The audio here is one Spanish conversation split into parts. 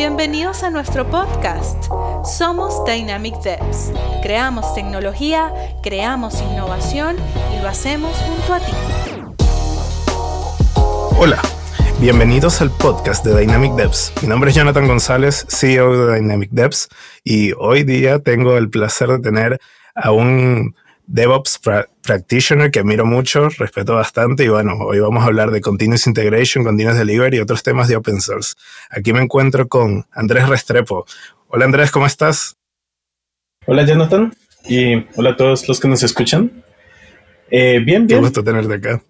Bienvenidos a nuestro podcast. Somos Dynamic Devs. Creamos tecnología, creamos innovación y lo hacemos junto a ti. Hola, bienvenidos al podcast de Dynamic Devs. Mi nombre es Jonathan González, CEO de Dynamic Devs, y hoy día tengo el placer de tener a un DevOps Practitioner que admiro mucho, respeto bastante y bueno, hoy vamos a hablar de Continuous Integration, Continuous Delivery y otros temas de Open Source. Aquí me encuentro con Andrés Restrepo. Hola Andrés, ¿cómo estás? Hola Jonathan y hola a todos los que nos escuchan. Eh, bien, bien. Qué gusto tenerte acá.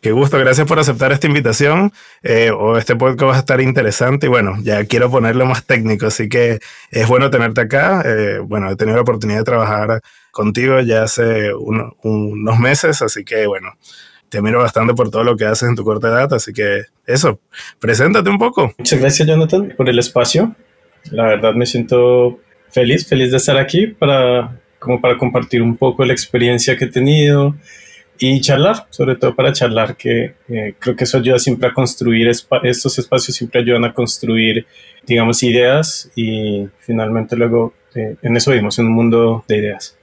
Qué gusto, gracias por aceptar esta invitación. Eh, o este podcast va a estar interesante y bueno, ya quiero ponerlo más técnico, así que es bueno tenerte acá. Eh, bueno, he tenido la oportunidad de trabajar contigo ya hace unos meses, así que bueno, te miro bastante por todo lo que haces en tu corta edad, así que eso, preséntate un poco. Muchas gracias Jonathan por el espacio. La verdad me siento feliz, feliz de estar aquí para, como para compartir un poco la experiencia que he tenido y charlar, sobre todo para charlar, que eh, creo que eso ayuda siempre a construir, estos espacios siempre ayudan a construir, digamos, ideas y finalmente luego eh, en eso vivimos, en un mundo de ideas.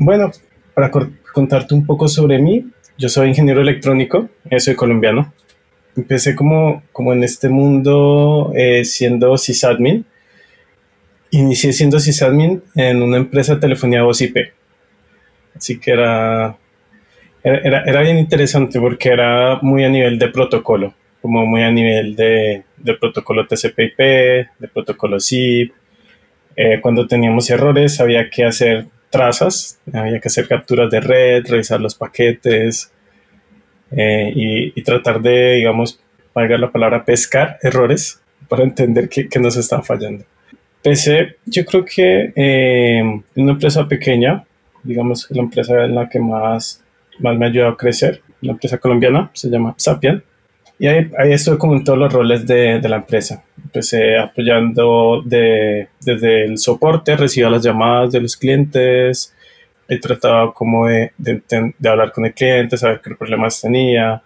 Bueno, para contarte un poco sobre mí, yo soy ingeniero electrónico, eh, soy colombiano. Empecé como, como en este mundo eh, siendo sysadmin. Inicié siendo sysadmin en una empresa de telefonía voz IP. Así que era, era, era, bien interesante porque era muy a nivel de protocolo, como muy a nivel de, de protocolo TCP/IP, de protocolo ZIP. Eh, cuando teníamos errores había que hacer trazas, había que hacer capturas de red, revisar los paquetes eh, y, tratar de, digamos, valga la palabra, pescar errores para entender qué, nos están fallando. PC, yo creo que eh, una empresa pequeña, digamos, la empresa en la que más, más me ha ayudado a crecer, una empresa colombiana, se llama Sapien, y ahí, ahí estuve como en todos los roles de, de la empresa. Empecé apoyando de, desde el soporte, recibía las llamadas de los clientes, he tratado como de, de, de, hablar con el cliente, saber qué problemas tenía.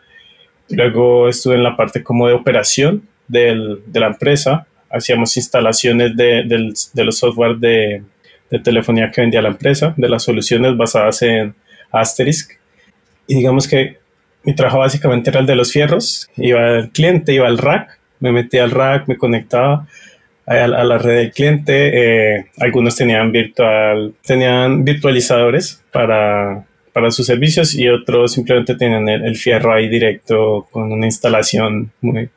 Luego estuve en la parte como de operación del, de la empresa. Hacíamos instalaciones de, de los software de telefonía que vendía la empresa, de las soluciones basadas en Asterisk. Y digamos que mi trabajo básicamente era el de los fierros. Iba al cliente, iba al rack, me metía al rack, me conectaba a, la red del cliente. Eh, algunos tenían virtual, tenían virtualizadores para, para sus servicios y otros simplemente tenían el fierro ahí directo con una instalación muy,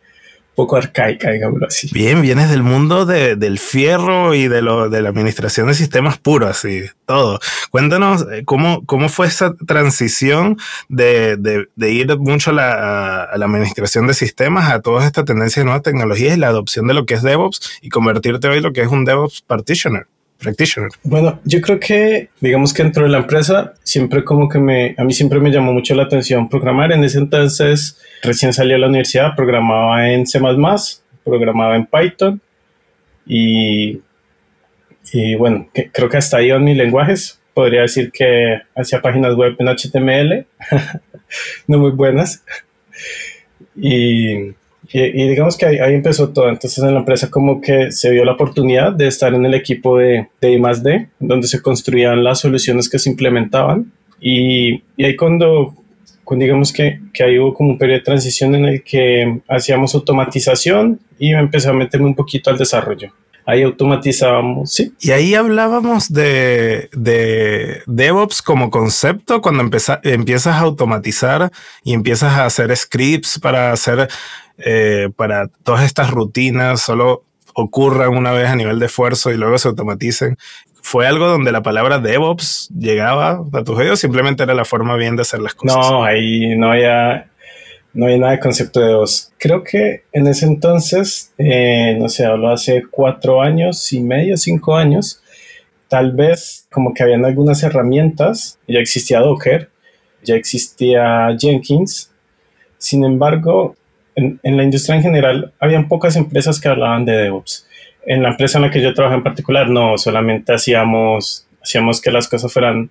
poco arcaica, digámoslo así. Bien, vienes del mundo de, del fierro y de, lo, de la administración de sistemas puros, así, todo. Cuéntanos eh, cómo, cómo fue esa transición de, de, ir mucho a la, a la, administración de sistemas, a todas estas tendencias de nuevas tecnologías y la adopción de lo que es DevOps y convertirte hoy en lo que es un DevOps Partitioner practitioner? Bueno, yo creo que, digamos que dentro de la empresa, siempre como que me, a mí siempre me llamó mucho la atención programar. En ese entonces, recién salí a la universidad, programaba en C++, programaba en Python y, y bueno, creo que hasta ahí van mis lenguajes. Podría decir que hacía páginas web en HTML, no muy buenas. Y y, digamos que ahí, empezó todo. Entonces en la empresa como que se vio la oportunidad de estar en el equipo de, de I+.D., donde se construían las soluciones que se implementaban. Y, y ahí cuando, cuando digamos que, que, ahí hubo como un periodo de transición en el que hacíamos automatización y empecé a meterme un poquito al desarrollo ahí automatizábamos, sí. Y ahí hablábamos de, de DevOps como concepto cuando empiezas a automatizar y empiezas a hacer scripts para hacer, eh, para todas estas rutinas, solo ocurran una vez a nivel de esfuerzo y luego se automaticen. ¿Fue algo donde la palabra DevOps llegaba a tus oídos? Simplemente era la forma bien de hacer las cosas. No, ahí no había no hay nada de concepto de dos. Creo que en ese entonces, eh, no sé, hablo hace cuatro años y medio, cinco años, tal vez como que habían algunas herramientas, ya existía Docker, ya existía Jenkins, sin embargo, en, la industria en general, habían pocas empresas que hablaban de DevOps. En la empresa en la que yo trabajo en particular, no, solamente hacíamos, hacíamos que las cosas fueran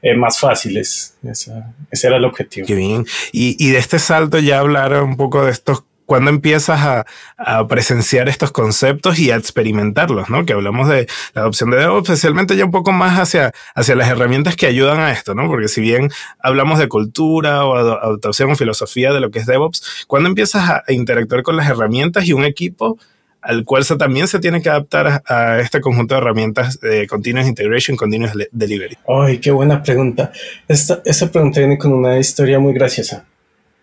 eh, más fáciles. ese era el objetivo. Qué bien. Y, y, de este salto ya hablar un poco de estos ¿cuándo empiezas a, presenciar estos conceptos y a experimentarlos? ¿no? Que hablamos de la adopción de DevOps, especialmente ya un poco más hacia, hacia las herramientas que ayudan a esto, ¿no? Porque si bien hablamos de cultura o adaptación o filosofía de lo que es DevOps, ¿cuándo empiezas a, interactuar con las herramientas y un equipo al cual se, también se tiene que adaptar a, este conjunto de herramientas de Continuous Integration, Continuous Delivery? Ay, qué buena pregunta. Esta, esta pregunta viene con una historia muy graciosa.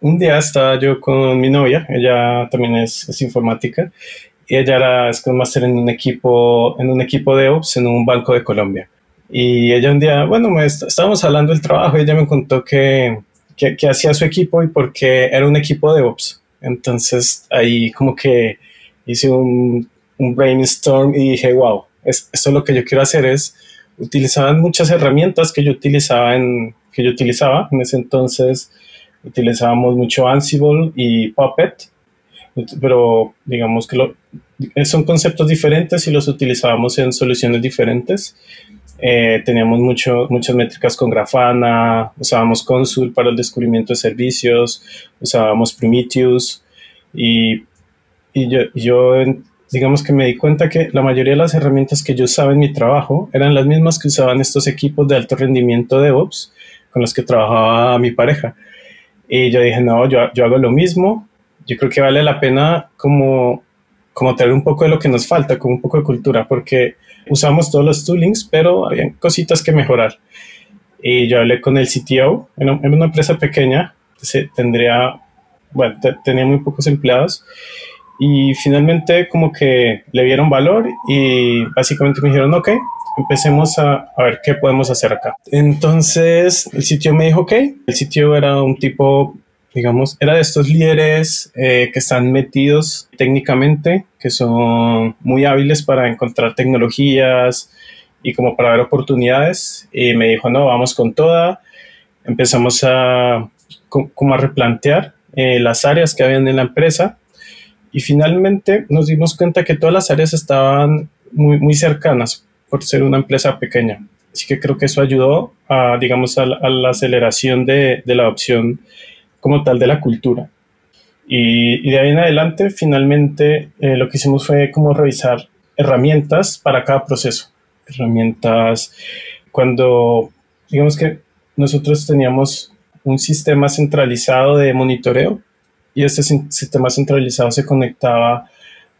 Un día estaba yo con mi novia, ella también es, informática, y ella era Scrum Master en un equipo, en un equipo de Ops en un banco de Colombia. Y ella un día, bueno, me estábamos hablando del trabajo y ella me contó que, que, hacía su equipo y porque era un equipo de Ops. Entonces ahí como que hice un, un brainstorm y dije, wow, es, esto es lo que yo quiero hacer es utilizaban muchas herramientas que yo utilizaba en que yo utilizaba en ese entonces utilizábamos mucho Ansible y Puppet pero digamos que lo, son conceptos diferentes y los utilizábamos en soluciones diferentes eh, teníamos mucho, muchas métricas con Grafana usábamos Consul para el descubrimiento de servicios usábamos Prometheus y y yo, yo, digamos que me di cuenta que la mayoría de las herramientas que yo usaba en mi trabajo eran las mismas que usaban estos equipos de alto rendimiento de DevOps con los que trabajaba mi pareja. Y yo dije, no, yo, yo hago lo mismo. Yo creo que vale la pena como, como tener un poco de lo que nos falta, como un poco de cultura, porque usamos todos los toolings, pero había cositas que mejorar. Y yo hablé con el CTO, en, una empresa pequeña, tendría, bueno, tenía muy pocos empleados y finalmente como que le dieron valor y básicamente me dijeron, ok, empecemos a, a, ver qué podemos hacer acá. Entonces el sitio me dijo, ok, el sitio era un tipo, digamos, era de estos líderes eh, que están metidos técnicamente, que son muy hábiles para encontrar tecnologías y como para ver oportunidades. Y me dijo, no, vamos con toda. Empezamos a como a replantear eh, las áreas que habían en la empresa y finalmente nos dimos cuenta que todas las áreas estaban muy, muy cercanas por ser una empresa pequeña. Así que creo que eso ayudó a, digamos, a la, aceleración de, de, la adopción como tal de la cultura. Y, y de ahí en adelante, finalmente, eh, lo que hicimos fue como revisar herramientas para cada proceso. Herramientas cuando, digamos que nosotros teníamos un sistema centralizado de monitoreo y este sistema centralizado se conectaba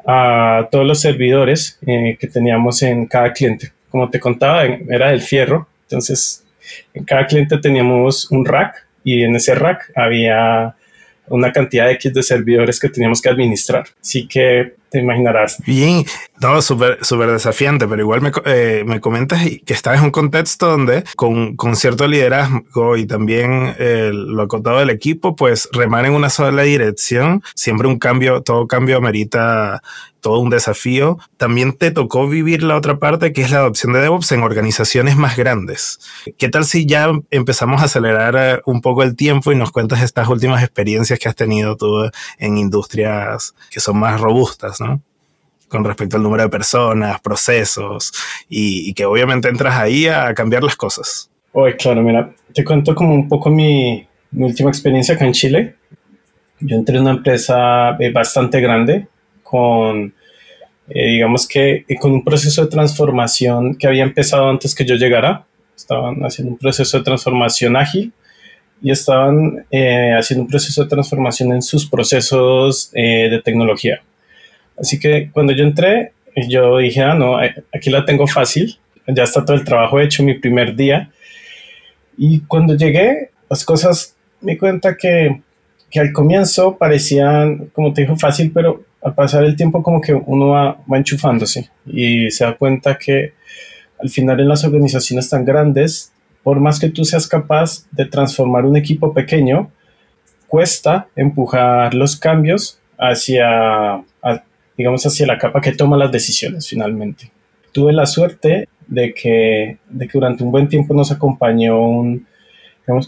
a todos los servidores eh, que teníamos en cada cliente. Como te contaba, era del fierro, entonces en cada cliente teníamos un rack y en ese rack había una cantidad de X de servidores que teníamos que administrar. Así que te imaginarás. Bien, no, súper super desafiante, pero igual me, eh, me, comentas que estás en un contexto donde con, con cierto liderazgo y también eh, lo acotado del equipo, pues remar en una sola dirección, siempre un cambio, todo cambio amerita todo un desafío. También te tocó vivir la otra parte, que es la adopción de DevOps en organizaciones más grandes. ¿Qué tal si ya empezamos a acelerar eh, un poco el tiempo y nos cuentas estas últimas experiencias que has tenido tú en industrias que son más robustas, ¿no? Con respecto al número de personas, procesos, y, que obviamente entras ahí a cambiar las cosas. Oye, claro, mira, te cuento como un poco mi, mi última experiencia acá en Chile. Yo entré en una empresa eh, bastante grande, con, eh, digamos que eh, con un proceso de transformación que había empezado antes que yo llegara. Estaban haciendo un proceso de transformación ágil y estaban eh, haciendo un proceso de transformación en sus procesos de tecnología. Así que cuando yo entré, yo dije, ah, no, aquí la tengo fácil, ya está todo el trabajo hecho mi primer día. Y cuando llegué, las cosas me cuenta que, que al comienzo parecían, como te dijo, fácil, pero al pasar el tiempo como que uno va, va enchufándose y se da cuenta que al final en las organizaciones tan grandes, por más que tú seas capaz de transformar un equipo pequeño, cuesta empujar los cambios hacia, digamos, hacia la capa que toma las decisiones finalmente. Tuve la suerte de que, de que durante un buen tiempo nos acompañó un,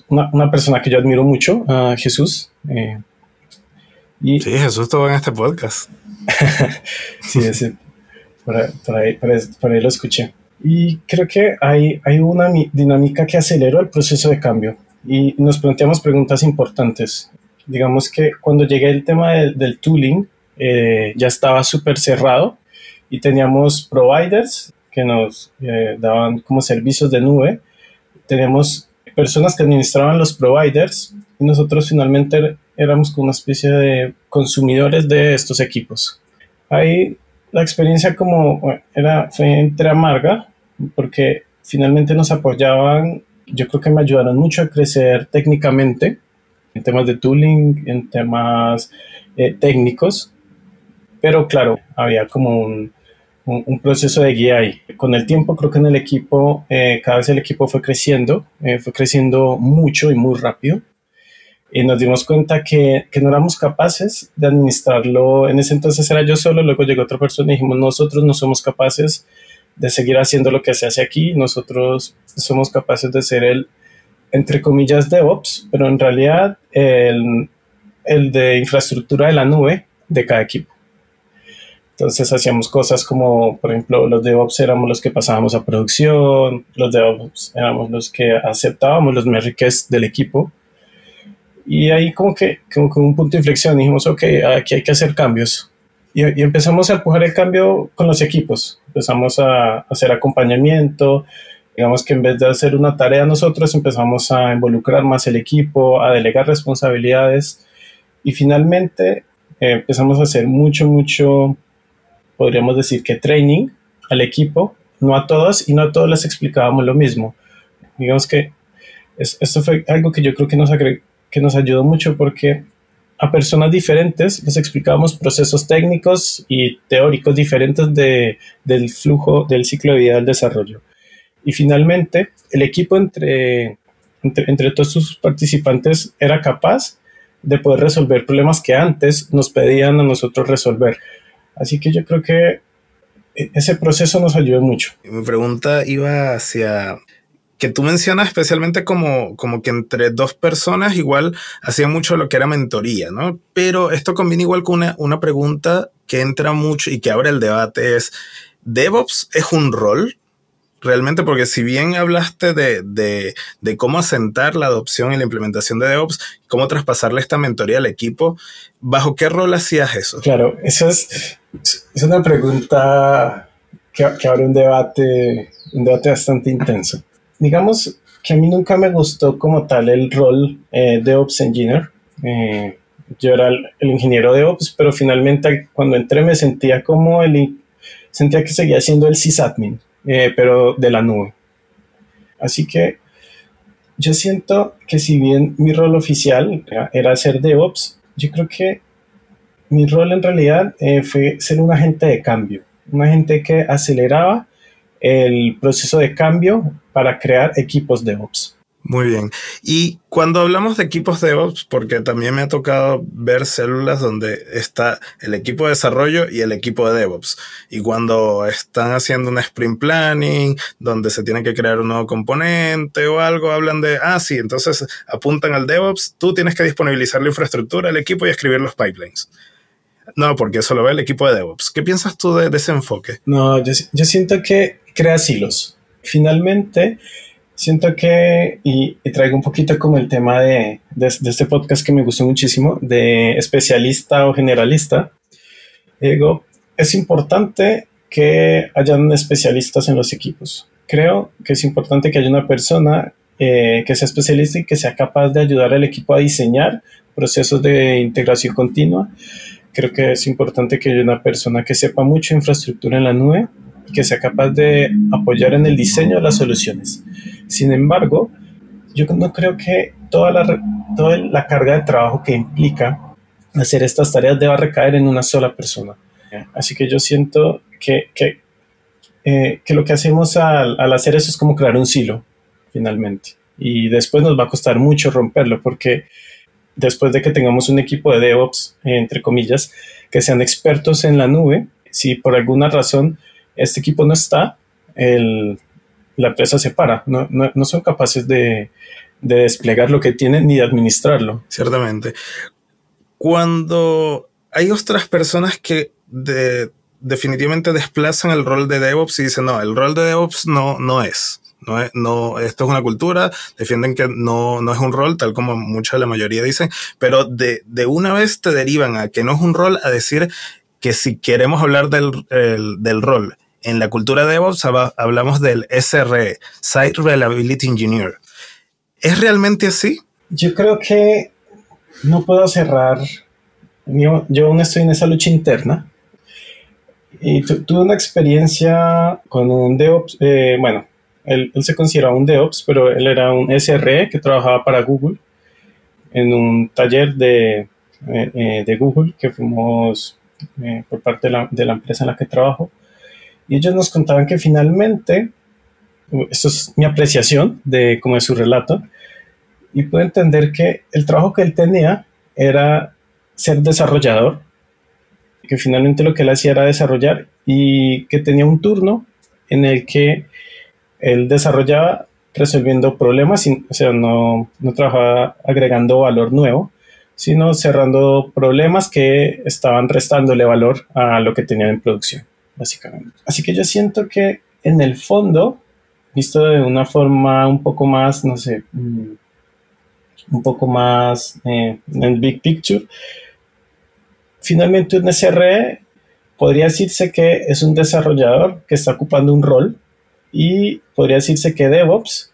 una, una, persona que yo admiro mucho, Jesús, eh, sí, Jesús estuvo en este podcast. sí, sí. Por, ahí, por, ahí, lo escuché. Y creo que hay, hay una dinámica que aceleró el proceso de cambio y nos planteamos preguntas importantes. digamos que cuando llegué el tema del tooling, eh, ya estaba súper cerrado y teníamos providers que nos eh, daban como servicios de nube. Teníamos personas que administraban los providers y nosotros finalmente éramos como una especie de consumidores de estos equipos. Ahí la experiencia como era, fue entre amarga porque finalmente nos apoyaban, yo creo que me ayudaron mucho a crecer técnicamente en temas de tooling, en temas eh, técnicos, pero claro, había como un, un, proceso de guía ahí. Con el tiempo creo que en el equipo, eh, cada vez el equipo fue creciendo, eh, fue creciendo mucho y muy rápido. Y nos dimos cuenta que, que, no éramos capaces de administrarlo. En ese entonces era yo solo, luego llegó otra persona y dijimos, nosotros no somos capaces de seguir haciendo lo que se hace aquí, nosotros somos capaces de ser el, entre comillas, DevOps, pero en realidad el, el de infraestructura de la nube de cada equipo. Entonces hacíamos cosas como, por ejemplo, los DevOps éramos los que pasábamos a producción, los DevOps éramos los que aceptábamos los merriques del equipo. Y ahí como que, como que un punto de inflexión dijimos, ok, aquí hay que hacer cambios. Y, y, empezamos a empujar el cambio con los equipos. Empezamos a, hacer acompañamiento. Digamos que en vez de hacer una tarea nosotros, empezamos a involucrar más el equipo, a delegar responsabilidades. Y finalmente eh, empezamos a hacer mucho, mucho podríamos decir que training al equipo, no a todos y no a todos les explicábamos lo mismo. Digamos que esto fue algo que yo creo que nos, que nos ayudó mucho porque a personas diferentes les explicábamos procesos técnicos y teóricos diferentes de, del flujo del ciclo de vida del desarrollo. Y finalmente, el equipo entre, entre, entre todos sus participantes era capaz de poder resolver problemas que antes nos pedían a nosotros resolver. Así que yo creo que e-, ese proceso nos ayudó mucho. Mi pregunta iba hacia que tú mencionas especialmente como, como que entre dos personas igual hacía mucho lo que era mentoría, ¿no? Pero esto combina igual con una, una pregunta que entra mucho y que abre el debate es, ¿DevOps es un rol? realmente, porque si bien hablaste de, de, de, cómo asentar la adopción y la implementación de DevOps, cómo traspasarle esta mentoría al equipo, ¿bajo qué rol hacías eso? Claro, eso es, es una pregunta que, que, abre un debate, un debate bastante intenso. Digamos que a mí nunca me gustó como tal el rol eh, de Ops Engineer. Eh, yo era el, ingeniero de Ops, pero finalmente cuando entré me sentía como el... Sentía que seguía siendo el sysadmin, eh, pero de la nube. Así que yo siento que si bien mi rol oficial era ser DevOps, yo creo que mi rol en realidad eh, fue ser un agente de cambio, un agente que aceleraba el proceso de cambio para crear equipos DevOps. Muy bien. Y cuando hablamos de equipos DevOps, porque también me ha tocado ver células donde está el equipo de desarrollo y el equipo de DevOps. Y cuando están haciendo un sprint planning, donde se tiene que crear un nuevo componente o algo, hablan de, ah, sí, entonces apuntan al DevOps, tú tienes que disponibilizar la infraestructura, el equipo y escribir los pipelines. No, porque eso lo ve el equipo de DevOps. ¿Qué piensas tú de, de ese enfoque? No, yo, yo siento que crea silos. Finalmente, siento que, y, traigo un poquito como el tema de, de, este podcast que me gustó muchísimo, de especialista o generalista, digo, es importante que hayan especialistas en los equipos. Creo que es importante que haya una persona eh, que sea especialista y que sea capaz de ayudar al equipo a diseñar procesos de integración continua. Creo que es importante que haya una persona que sepa mucho infraestructura en la nube que sea capaz de apoyar en el diseño de las soluciones. Sin embargo, yo no creo que toda la, toda la carga de trabajo que implica hacer estas tareas deba recaer en una sola persona. Así que yo siento que, que, eh, que lo que hacemos al, al, hacer eso es como crear un silo, finalmente. Y después nos va a costar mucho romperlo, porque después de que tengamos un equipo de DevOps, entre comillas, que sean expertos en la nube, si por alguna razón este equipo no está, el, la empresa se para, no, no, no son capaces de, de, desplegar lo que tienen ni de administrarlo. Ciertamente. Cuando hay otras personas que de, definitivamente desplazan el rol de DevOps y dicen, no, el rol de DevOps no, no es. No, no, esto es una cultura, defienden que no, no es un rol, tal como mucha la mayoría dicen, pero de, de una vez te derivan a que no es un rol a decir que si queremos hablar del, del rol en la cultura de DevOps, hablamos del SRE, Site Reliability Engineer. ¿Es realmente así? Yo creo que no puedo cerrar. Yo, aún estoy en esa lucha interna. Y tuve una experiencia con un DevOps, eh, bueno, él, se consideraba un DevOps, pero él era un SRE que trabajaba para Google en un taller de, eh, eh, Google que fuimos por parte de la, empresa en la que trabajo. Y ellos nos contaban que finalmente, esto es mi apreciación de como es su relato, y puedo entender que el trabajo que él tenía era ser desarrollador, que finalmente lo que él hacía era desarrollar y que tenía un turno en el que él desarrollaba resolviendo problemas, o sea, no, no trabajaba agregando valor nuevo, sino cerrando problemas que estaban restándole valor a lo que tenían en producción, básicamente. Así que yo siento que en el fondo, visto de una forma un poco más, no sé, mm, un poco más eh, en el big picture, finalmente un SRE podría decirse que es un desarrollador que está ocupando un rol y podría decirse que DevOps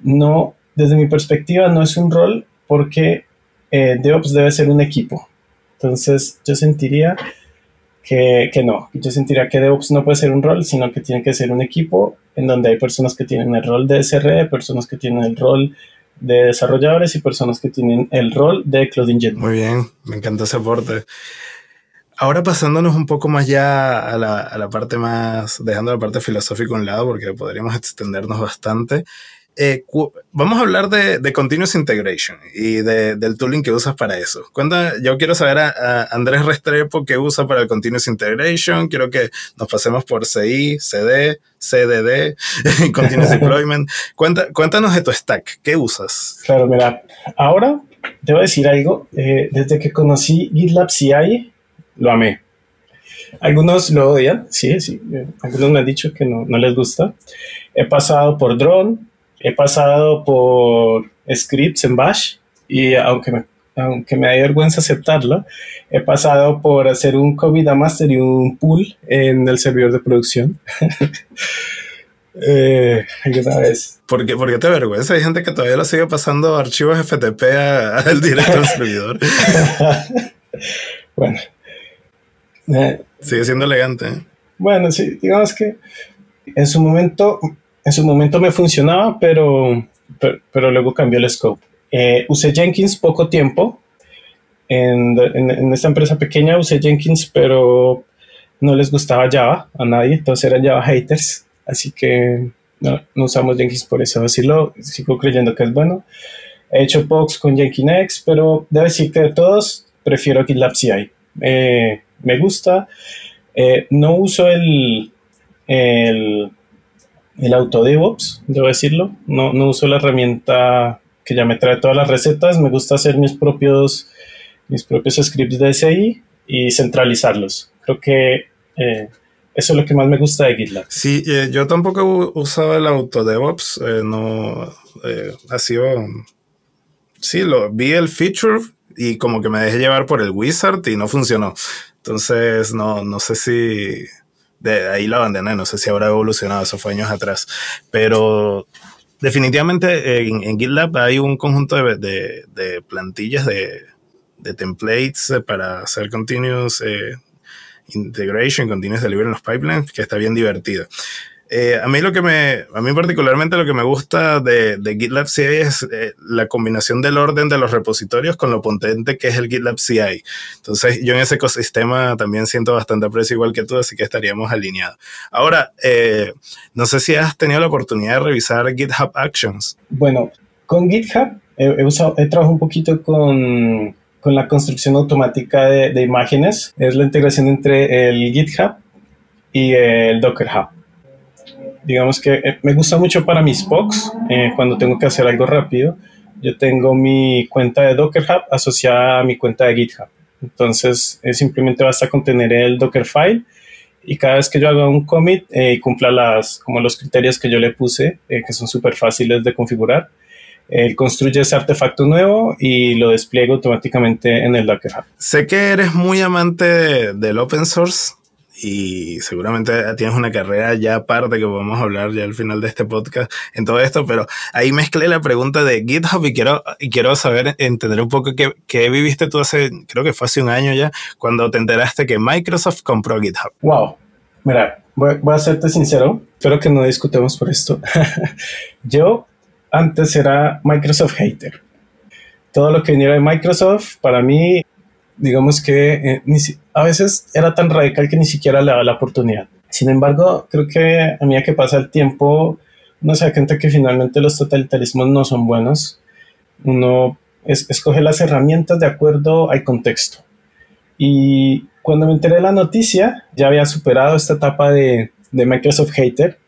no, desde mi perspectiva, no es un rol porque eh, DevOps debe ser un equipo. Entonces yo sentiría que, que, no, yo sentiría que DevOps no puede ser un rol, sino que tiene que ser un equipo en donde hay personas que tienen el rol de SRE, personas que tienen el rol de desarrolladores y personas que tienen el rol de Cloud Engineer. Muy bien, me encanta ese aporte. Ahora pasándonos un poco más ya a la, a la parte más, dejando la parte filosófica a un lado, porque podríamos extendernos bastante. Eh, vamos a hablar de, de, Continuous Integration y de, del tooling que usas para eso. Cuenta, yo quiero saber a, Andrés Restrepo qué usa para el Continuous Integration. Quiero que nos pasemos por CI, CD, CDD, Continuous Deployment. Cuenta, cuéntanos de tu stack. ¿Qué usas? Claro, mira, ahora te voy a decir algo. Eh, desde que conocí GitLab CI, lo amé. Algunos lo odian, sí, sí. Algunos me han dicho que no, no les gusta. He pasado por Drone, he pasado por scripts en Bash y aunque me, aunque me da vergüenza aceptarlo, he pasado por hacer un COVID a master y un pool en el servidor de producción. eh, vez. ¿Por qué, ¿Por qué te vergüenza? Hay gente que todavía lo sigue pasando archivos FTP al directo del servidor. bueno. Eh, sigue siendo elegante. ¿eh? Bueno, sí, digamos que en su momento en su momento me funcionaba, pero, pero, luego cambió el scope. Eh, usé Jenkins poco tiempo. En, en, esta empresa pequeña usé Jenkins, pero no les gustaba Java a nadie, entonces eran Java haters. Así que no, usamos Jenkins por eso. Así lo sigo creyendo que es bueno. He hecho POX con Jenkins, pero debo decir que de todos prefiero GitLab CI. Eh, me gusta. Eh, no uso el, el el auto DevOps, debo decirlo. No, no uso la herramienta que ya me trae todas las recetas. Me gusta hacer mis propios, mis propios scripts de SI y centralizarlos. Creo que eh, eso es lo que más me gusta de GitLab. Sí, eh, yo tampoco usaba el auto DevOps. Eh, no ha sido. Sí, lo vi el feature y como que me dejé llevar por el wizard y no funcionó. Entonces, no, no sé si de ahí la abandoné, no sé si habrá evolucionado, eso fue años atrás, pero definitivamente en, GitLab hay un conjunto de, de, plantillas de, de, templates para hacer continuous eh, integration, continuous delivery en los pipelines, que está bien divertido. Eh, a mí lo que me, a mí particularmente lo que me gusta de, GitLab CI es eh, la combinación del orden de los repositorios con lo potente que es el GitLab CI. Entonces yo en ese ecosistema también siento bastante aprecio igual que tú, así que estaríamos alineados. Ahora, eh, no sé si has tenido la oportunidad de revisar GitHub Actions. Bueno, con GitHub he, trabajado un poquito con, con la construcción automática de, de imágenes. Es la integración entre el GitHub y el Docker Hub digamos que eh, me gusta mucho para mis POCs, eh, cuando tengo que hacer algo rápido. Yo tengo mi cuenta de Docker Hub asociada a mi cuenta de GitHub. Entonces, simplemente basta con tener el Dockerfile y cada vez que yo haga un commit y cumpla las, como los criterios que yo le puse, que son súper fáciles de configurar, él construye ese artefacto nuevo y lo despliega automáticamente en el Docker Hub. Sé que eres muy amante del open source y seguramente tienes una carrera ya aparte que podemos hablar ya al final de este podcast en todo esto, pero ahí mezclé la pregunta de GitHub y quiero, y quiero saber, entender un poco qué, qué viviste tú hace, creo que fue hace un año ya, cuando te enteraste que Microsoft compró GitHub. Wow, mira, voy, voy a serte sincero, espero que no discutamos por esto. Yo antes era Microsoft hater. Todo lo que viniera de Microsoft, para mí, digamos que eh, a veces era tan radical que ni siquiera le daba la oportunidad. Sin embargo, creo que a medida que pasa el tiempo, uno se da cuenta que finalmente los totalitarismos no son buenos. Uno escoge las herramientas de acuerdo al contexto. Y cuando me enteré de la noticia, ya había superado esta etapa de, de Microsoft hater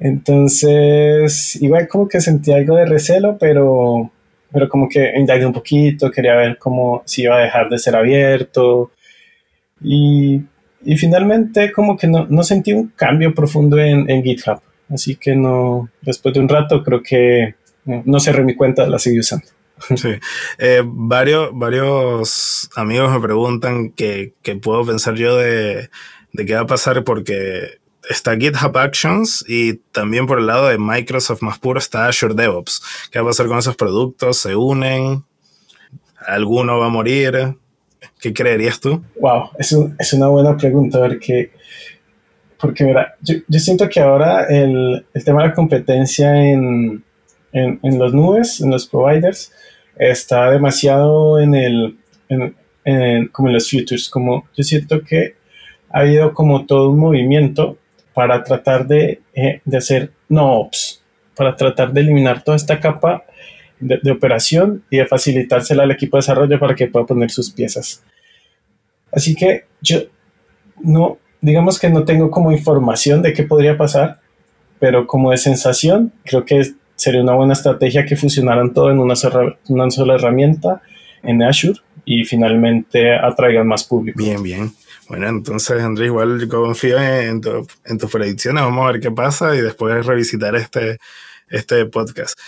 entonces, igual como que sentí algo de recelo, pero, pero como que indagué un poquito, quería ver cómo si iba a dejar de ser abierto. Y, y finalmente como que no, no, sentí un cambio profundo en, en, GitHub. Así que no, después de un rato creo que no cerré mi cuenta, la seguí usando. Sí. Eh, varios, varios amigos me preguntan qué puedo pensar yo de, de qué va a pasar porque está GitHub Actions y también por el lado de Microsoft más puro está Azure DevOps. ¿Qué va a pasar con esos productos? ¿Se unen? ¿Alguno va a morir? ¿Qué creerías tú? Wow, es, es una buena pregunta, porque, porque mira, yo, yo siento que ahora el, el, tema de la competencia en, en, en, los nubes, en los providers, está demasiado en el, en, en, como en los futures, como yo siento que ha habido como todo un movimiento para tratar de, eh, de hacer no-ops, para tratar de eliminar toda esta capa de, operación y de facilitársela al equipo de desarrollo para que pueda poner sus piezas. Así que yo no, digamos que no tengo como información de qué podría pasar, pero como de sensación, creo que sería una buena estrategia que fusionaran todo en una sola, una sola herramienta en Azure y finalmente atraigan más público. Bien, bien. Bueno, entonces, Andrés, igual confío en, tu, en, tus predicciones. Vamos a ver qué pasa y después revisitar este, este podcast.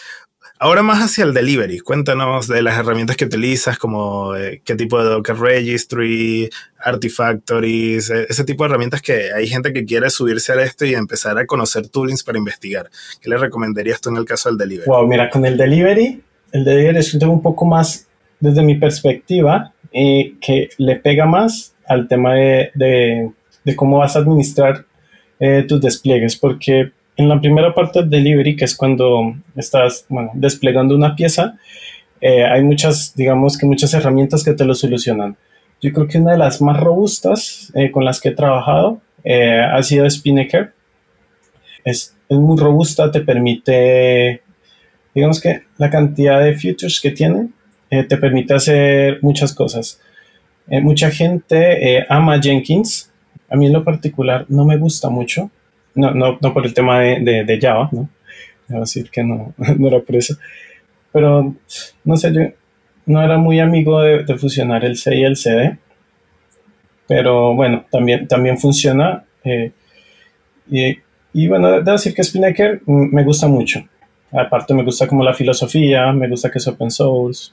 Ahora más hacia el delivery. Cuéntanos de las herramientas que utilizas, como eh, qué tipo de Docker Registry, Artifactories, eh, ese tipo de herramientas que hay gente que quiere subirse a esto y empezar a conocer toolings para investigar. ¿Qué le recomendarías tú en el caso del delivery? Wow, mira, con el delivery, el delivery es un tema un poco más, desde mi perspectiva, eh, que le pega más al tema de, de, cómo vas a administrar eh, tus despliegues, porque en la primera parte del delivery, que es cuando estás bueno, desplegando una pieza, eh, hay muchas, digamos que muchas herramientas que te lo solucionan. Yo creo que una de las más robustas eh, con las que he trabajado ha sido Spinnaker. Es, es, muy robusta, te permite, digamos que la cantidad de features que tiene, te permite hacer muchas cosas. Eh, mucha gente eh, ama Jenkins. A mí en lo particular no me gusta mucho. No, no, no por el tema de, Java, ¿no? Debo decir que no, no era por eso. Pero, no sé, yo no era muy amigo de, de fusionar el C y el CD. Pero bueno, también, también funciona. Eh, y, y, bueno, debo decir que Spinnaker me gusta mucho. Aparte me gusta como la filosofía, me gusta que es open source,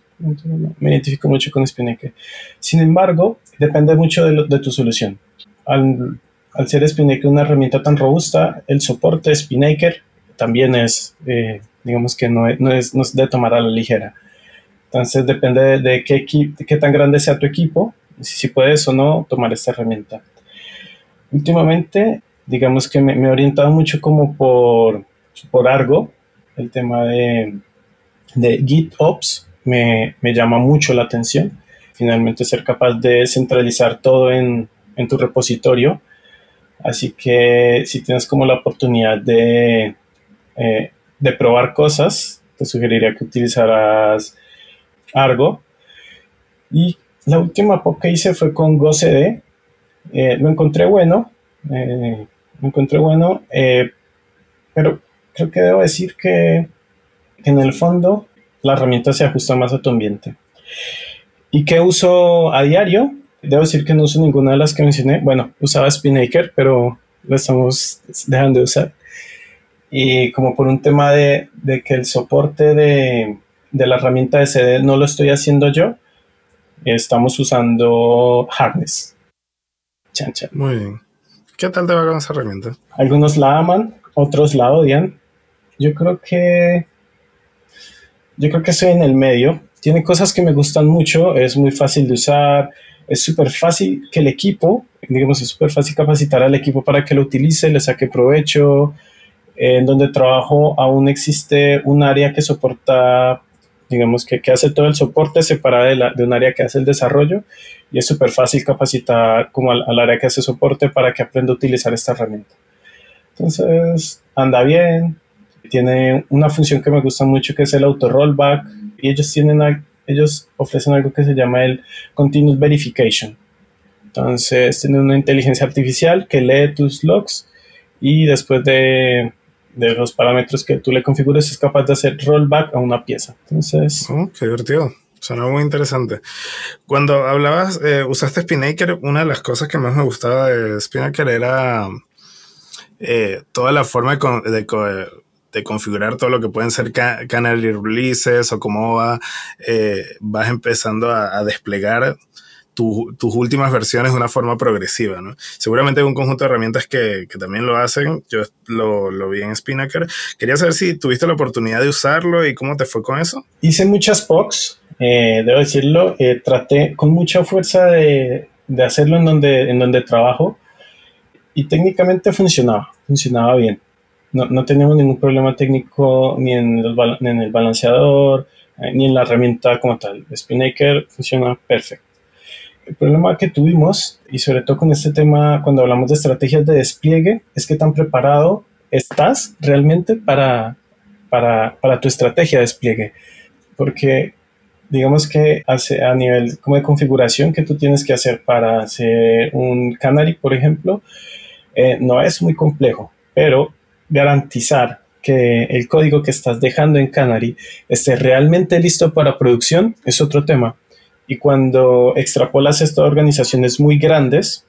me identifico mucho con Spinnaker. Sin embargo, depende mucho de, tu solución. Al, ser Spinnaker una herramienta tan robusta, el soporte Spinnaker también es, eh, digamos que no es, no, es, de tomar a la ligera. Entonces depende de, qué, de qué tan grande sea tu equipo, si, si puedes o no tomar esta herramienta. Últimamente, digamos que me, me he orientado mucho como por, por Argo, el tema de, de GitOps me, me, llama mucho la atención. Finalmente ser capaz de centralizar todo en, en, tu repositorio. Así que si tienes como la oportunidad de, eh, de probar cosas, te sugeriría que utilizaras Argo. Y la última pop que hice fue con GoCD. Eh, lo encontré bueno. Eh, lo encontré bueno. Eh, pero creo que debo decir que en el fondo la herramienta se ajusta más a tu ambiente. ¿Y qué uso a diario? Debo decir que no uso ninguna de las que mencioné. Bueno, usaba Spinnaker, pero lo estamos dejando de usar. Y como por un tema de, de que el soporte de, de, la herramienta de CD no lo estoy haciendo yo, estamos usando Harness. Chan, chan. Muy bien. ¿Qué tal te va con esa herramienta? Algunos la aman, otros la odian. Yo creo que yo creo que estoy en el medio. Tiene cosas que me gustan mucho, es muy fácil de usar, es súper fácil que el equipo, digamos, es súper fácil capacitar al equipo para que lo utilice, le saque provecho. En donde trabajo aún existe un área que soporta, digamos, que, que hace todo el soporte separado de, la, un área que hace el desarrollo y es súper fácil capacitar como al, al área que hace soporte para que aprenda a utilizar esta herramienta. Entonces, anda bien, tiene una función que me gusta mucho que es el auto rollback y ellos tienen ellos ofrecen algo que se llama el continuous verification. Entonces tienen una inteligencia artificial que lee tus logs y después de, de los parámetros que tú le configures es capaz de hacer rollback a una pieza. Entonces... Oh, qué divertido. Suena muy interesante. Cuando hablabas, eh, usaste Spinnaker, una de las cosas que más me gustaba de Spinnaker era eh, toda la forma de, de, de configurar todo lo que pueden ser canary releases o cómo va, eh, vas empezando a, desplegar tus últimas versiones de una forma progresiva. ¿no? Seguramente hay un conjunto de herramientas que, que también lo hacen. Yo lo, lo, vi en Spinnaker. Quería saber si tuviste la oportunidad de usarlo y cómo te fue con eso. Hice muchas POCs, eh, debo decirlo. Eh, traté con mucha fuerza de, de hacerlo en donde, en donde trabajo y técnicamente funcionaba, funcionaba bien no, no tenemos ningún problema técnico ni en, el balanceador, eh, ni en la herramienta como tal. Spinnaker funciona perfecto. El problema que tuvimos, y sobre todo con este tema, cuando hablamos de estrategias de despliegue, es que tan preparado estás realmente para, para, para tu estrategia de despliegue. Porque digamos que hace, a nivel como de configuración que tú tienes que hacer para hacer un Canary, por ejemplo, eh, no es muy complejo, pero garantizar que el código que estás dejando en Canary esté realmente listo para producción es otro tema. Y cuando extrapolas esto a organizaciones muy grandes,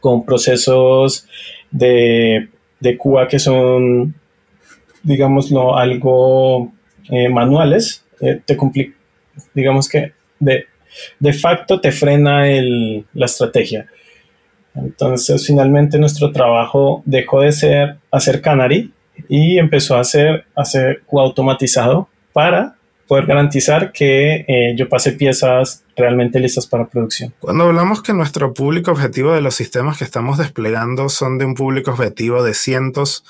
con procesos de, de QA que son, digámoslo, algo eh, manuales, eh, te complica, digamos que de, de facto te frena el, la estrategia. Entonces, finalmente nuestro trabajo dejó de ser hacer Canary y empezó a ser hacer automatizado para poder garantizar que eh, yo pase piezas realmente listas para producción. Cuando hablamos que nuestro público objetivo de los sistemas que estamos desplegando son de un público objetivo de cientos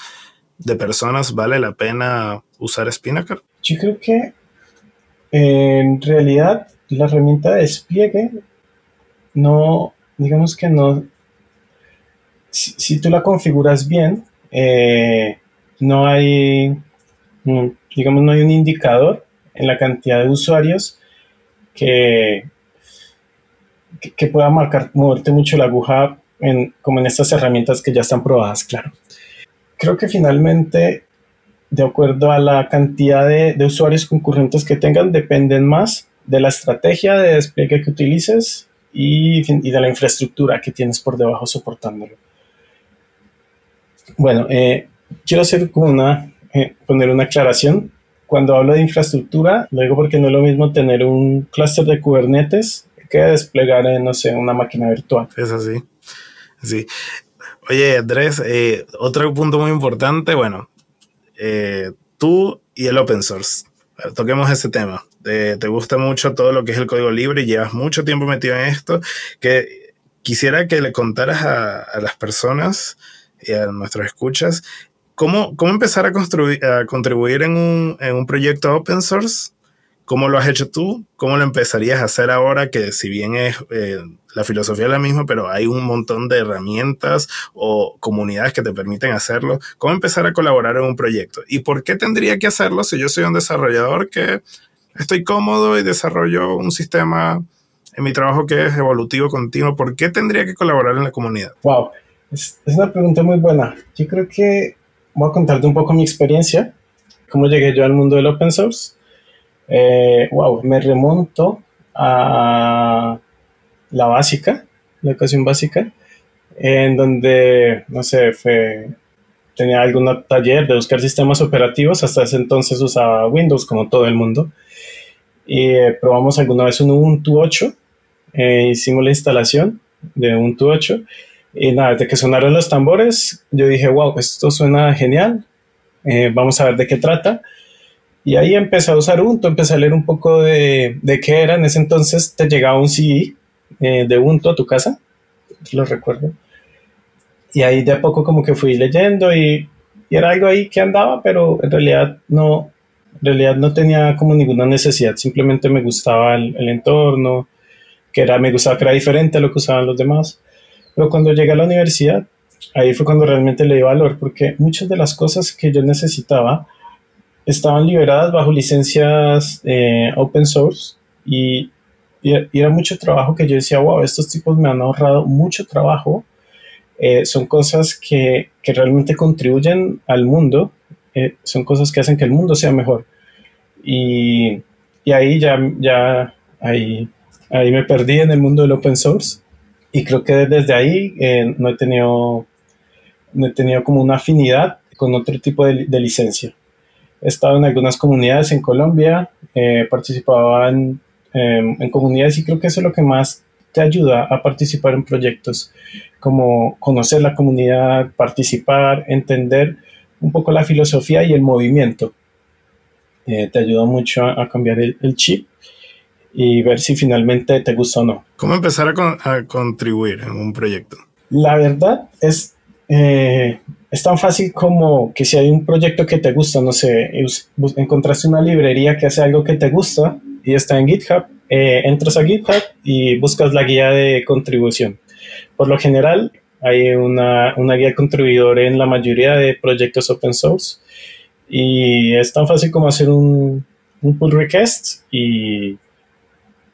de personas, ¿vale la pena usar Spinnaker? Yo creo que en realidad la herramienta de despliegue no, digamos que no, si, tú la configuras bien, eh, no hay, digamos, no hay un indicador en la cantidad de usuarios que, que, pueda marcar, moverte mucho la aguja en, como en estas herramientas que ya están probadas, claro. Creo que finalmente, de acuerdo a la cantidad de, usuarios concurrentes que tengan, dependen más de la estrategia de despliegue que utilices y, de la infraestructura que tienes por debajo soportándolo. Bueno, eh, quiero hacer como una, eh, poner una aclaración. Cuando hablo de infraestructura, lo digo porque no es lo mismo tener un clúster de Kubernetes que desplegar, en, no sé, una máquina virtual. Es así. Sí. Oye, Andrés, eh, otro punto muy importante, bueno, tú y el open source. Toquemos ese tema. te gusta mucho todo lo que es el código libre y llevas mucho tiempo metido en esto, que quisiera que le contaras a, a las personas y a nuestros escuchas, ¿cómo, cómo empezar a, a contribuir en un, en un proyecto open source? ¿Cómo lo has hecho tú? ¿Cómo lo empezarías a hacer ahora? Que si bien es eh, la filosofía es la misma, pero hay un montón de herramientas o comunidades que te permiten hacerlo. ¿Cómo empezar a colaborar en un proyecto? ¿Y por qué tendría que hacerlo si yo soy un desarrollador que estoy cómodo y desarrollo un sistema en mi trabajo que es evolutivo continuo? ¿Por qué tendría que colaborar en la comunidad? Wow, es, una pregunta muy buena. Yo creo que voy a contarte un poco mi experiencia, cómo llegué yo al mundo del open source. Eh, wow, me remonto a la básica, la educación básica, en donde, no sé, fue, tenía algún taller de buscar sistemas operativos, hasta ese entonces usaba Windows como todo el mundo, y eh, probamos alguna vez un Ubuntu 8, eh, hicimos la instalación de Ubuntu 8, y nada, desde que sonaron los tambores, yo dije, wow, esto suena genial, eh, vamos a ver de qué trata. Y ahí empecé a usar Ubuntu, empecé a leer un poco de, de qué era. En ese entonces te llegaba un CD de Ubuntu a tu casa, lo recuerdo. Y ahí de a poco como que fui leyendo y, y, era algo ahí que andaba, pero en realidad no, en realidad no tenía como ninguna necesidad, simplemente me gustaba el, el entorno, que era, me gustaba que era diferente a lo que usaban los demás. Pero cuando llegué a la universidad, ahí fue cuando realmente le di valor, porque muchas de las cosas que yo necesitaba estaban liberadas bajo licencias eh, open source y, y, era mucho trabajo que yo decía, wow, estos tipos me han ahorrado mucho trabajo eh, son cosas que, que, realmente contribuyen al mundo, eh, son cosas que hacen que el mundo sea mejor. Y, y ahí ya, ya ahí, ahí me perdí en el mundo del open source y creo que desde ahí eh, no, he tenido, no he tenido como una afinidad con otro tipo de, de licencia. He estado en algunas comunidades en Colombia, eh, participaba en, en comunidades y creo que eso es lo que más te ayuda a participar en proyectos, como conocer la comunidad, participar, entender un poco la filosofía y el movimiento. Eh, te ayuda mucho a, a cambiar el, el, chip y ver si finalmente te gusta o no. ¿Cómo empezar a, con, a contribuir en un proyecto? La verdad es, eh, es tan fácil como que si hay un proyecto que te gusta, no sé, encontraste una librería que hace algo que te gusta y está en GitHub, eh, entras a GitHub y buscas la guía de contribución. Por lo general, hay una, una, guía de contribuidor en la mayoría de proyectos open source y es tan fácil como hacer un, un pull request y,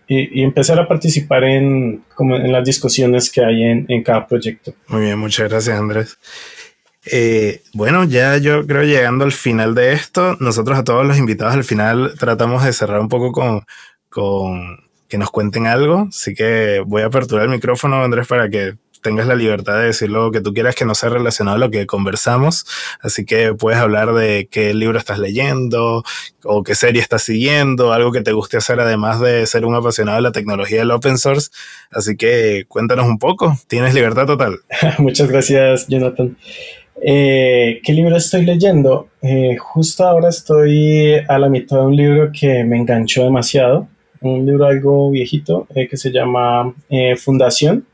y, y, empezar a participar en, como en las discusiones que hay en, en cada proyecto. Muy bien, muchas gracias Andrés. Eh, bueno, ya yo creo llegando al final de esto, nosotros a todos los invitados al final tratamos de cerrar un poco con, que nos cuenten algo. Así que voy a aperturar el micrófono, Andrés, para que tengas la libertad de decir lo que tú quieras que no sea relacionado a lo que conversamos. Así que puedes hablar de qué libro estás leyendo o qué serie estás siguiendo, algo que te guste hacer además de ser un apasionado de la tecnología del open source. Así que cuéntanos un poco. Tienes libertad total. Muchas gracias, Jonathan. Eh, ¿Qué libro estoy leyendo? Eh, justo ahora estoy a la mitad de un libro que me enganchó demasiado, un libro algo viejito eh, que se llama Fundación.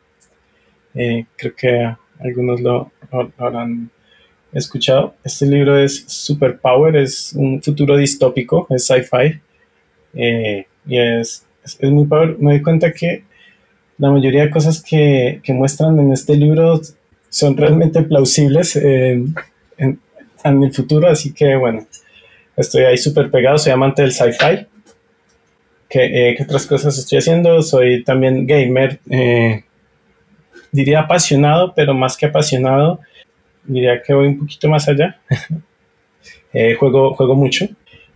Creo que algunos lo, habrán escuchado. Este libro es Super Power, es un futuro distópico, es sci-fi y es, es, es, muy power. Me doy cuenta que la mayoría de cosas que, que muestran en este libro son realmente plausibles en, en, en, el futuro, así que bueno, estoy ahí súper pegado, soy amante del sci-fi. ¿Qué, eh, ¿Qué, otras cosas estoy haciendo? Soy también gamer, eh, diría apasionado, pero más que apasionado, diría que voy un poquito más allá. eh, juego, juego mucho.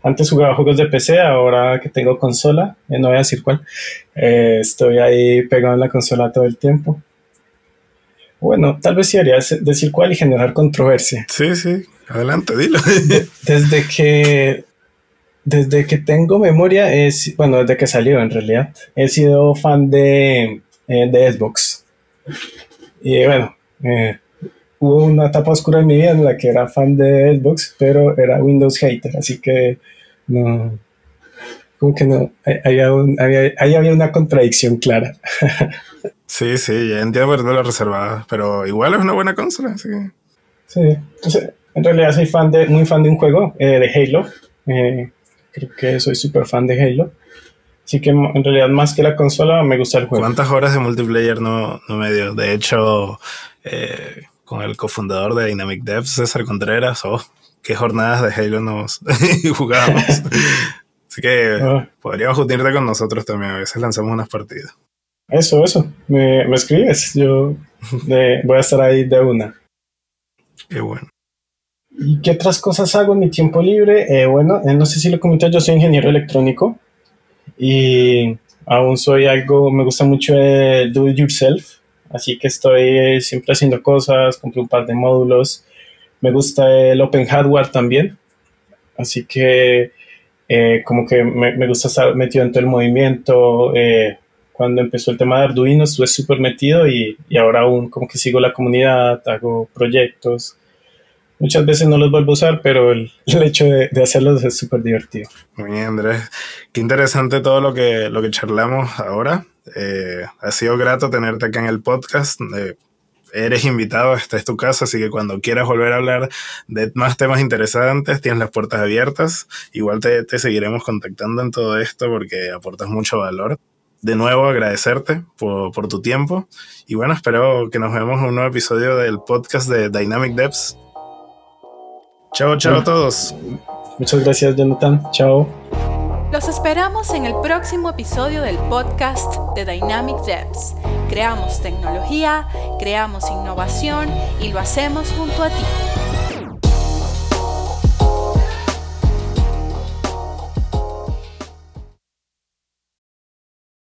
Antes jugaba juegos de PC, ahora que tengo consola, eh, no voy a decir cuál, eh, estoy ahí pegado en la consola todo el tiempo. Bueno, tal vez sí haría decir cuál y generar controversia. Sí, sí, adelante, dilo. desde que desde que tengo memoria, es, bueno, desde que salió en realidad, he sido fan de, eh, de Xbox. Y bueno, eh, hubo una etapa oscura en mi vida en la que era fan de Xbox, pero era Windows hater, así que no, como que no, había, un, ahí había una contradicción clara. Sí, sí, ya entiendo por la reservada, pero igual es una buena consola, así que... Sí, entonces, en realidad soy fan de, muy fan de un juego, eh, de Halo. Eh, creo que soy súper fan de Halo. Así que en realidad más que la consola me gusta el juego. ¿Cuántas horas de multiplayer no, no me dio? De hecho, eh, con el cofundador de Dynamic Devs, César Contreras, oh, qué jornadas de Halo nos jugamos. Así que ah. podríamos unirte con nosotros también. A veces lanzamos unas partidas. Eso, eso. Me, me escribes. Yo de, voy a estar ahí de una. Qué bueno. ¿Y qué otras cosas hago en mi tiempo libre? Eh, bueno, eh, no sé si lo comenté, yo soy ingeniero electrónico y aún soy algo, me gusta mucho el do it yourself, así que estoy siempre haciendo cosas, compré un par de módulos. Me gusta el open hardware también, así que eh, como que me, me, gusta estar metido en todo el movimiento. Eh, cuando empezó el tema de Arduino estuve súper metido y, y, ahora aún como que sigo la comunidad, hago proyectos. Muchas veces no los vuelvo a usar, pero el, el hecho de, de, hacerlos es súper divertido. Muy bien, Andrés. Qué interesante todo lo que, lo que charlamos ahora. Eh, ha sido grato tenerte acá en el podcast. Eh, eres invitado, esta es tu casa, así que cuando quieras volver a hablar de más temas interesantes, tienes las puertas abiertas. Igual te, te seguiremos contactando en todo esto porque aportas mucho valor. De nuevo, agradecerte por, por, tu tiempo y bueno, espero que nos vemos en un nuevo episodio del podcast de Dynamic Devs. Chao, chao a todos. Muchas gracias, Jonathan. Chao. Los esperamos en el próximo episodio del podcast de Dynamic Devs. Creamos tecnología, creamos innovación y lo hacemos junto a ti.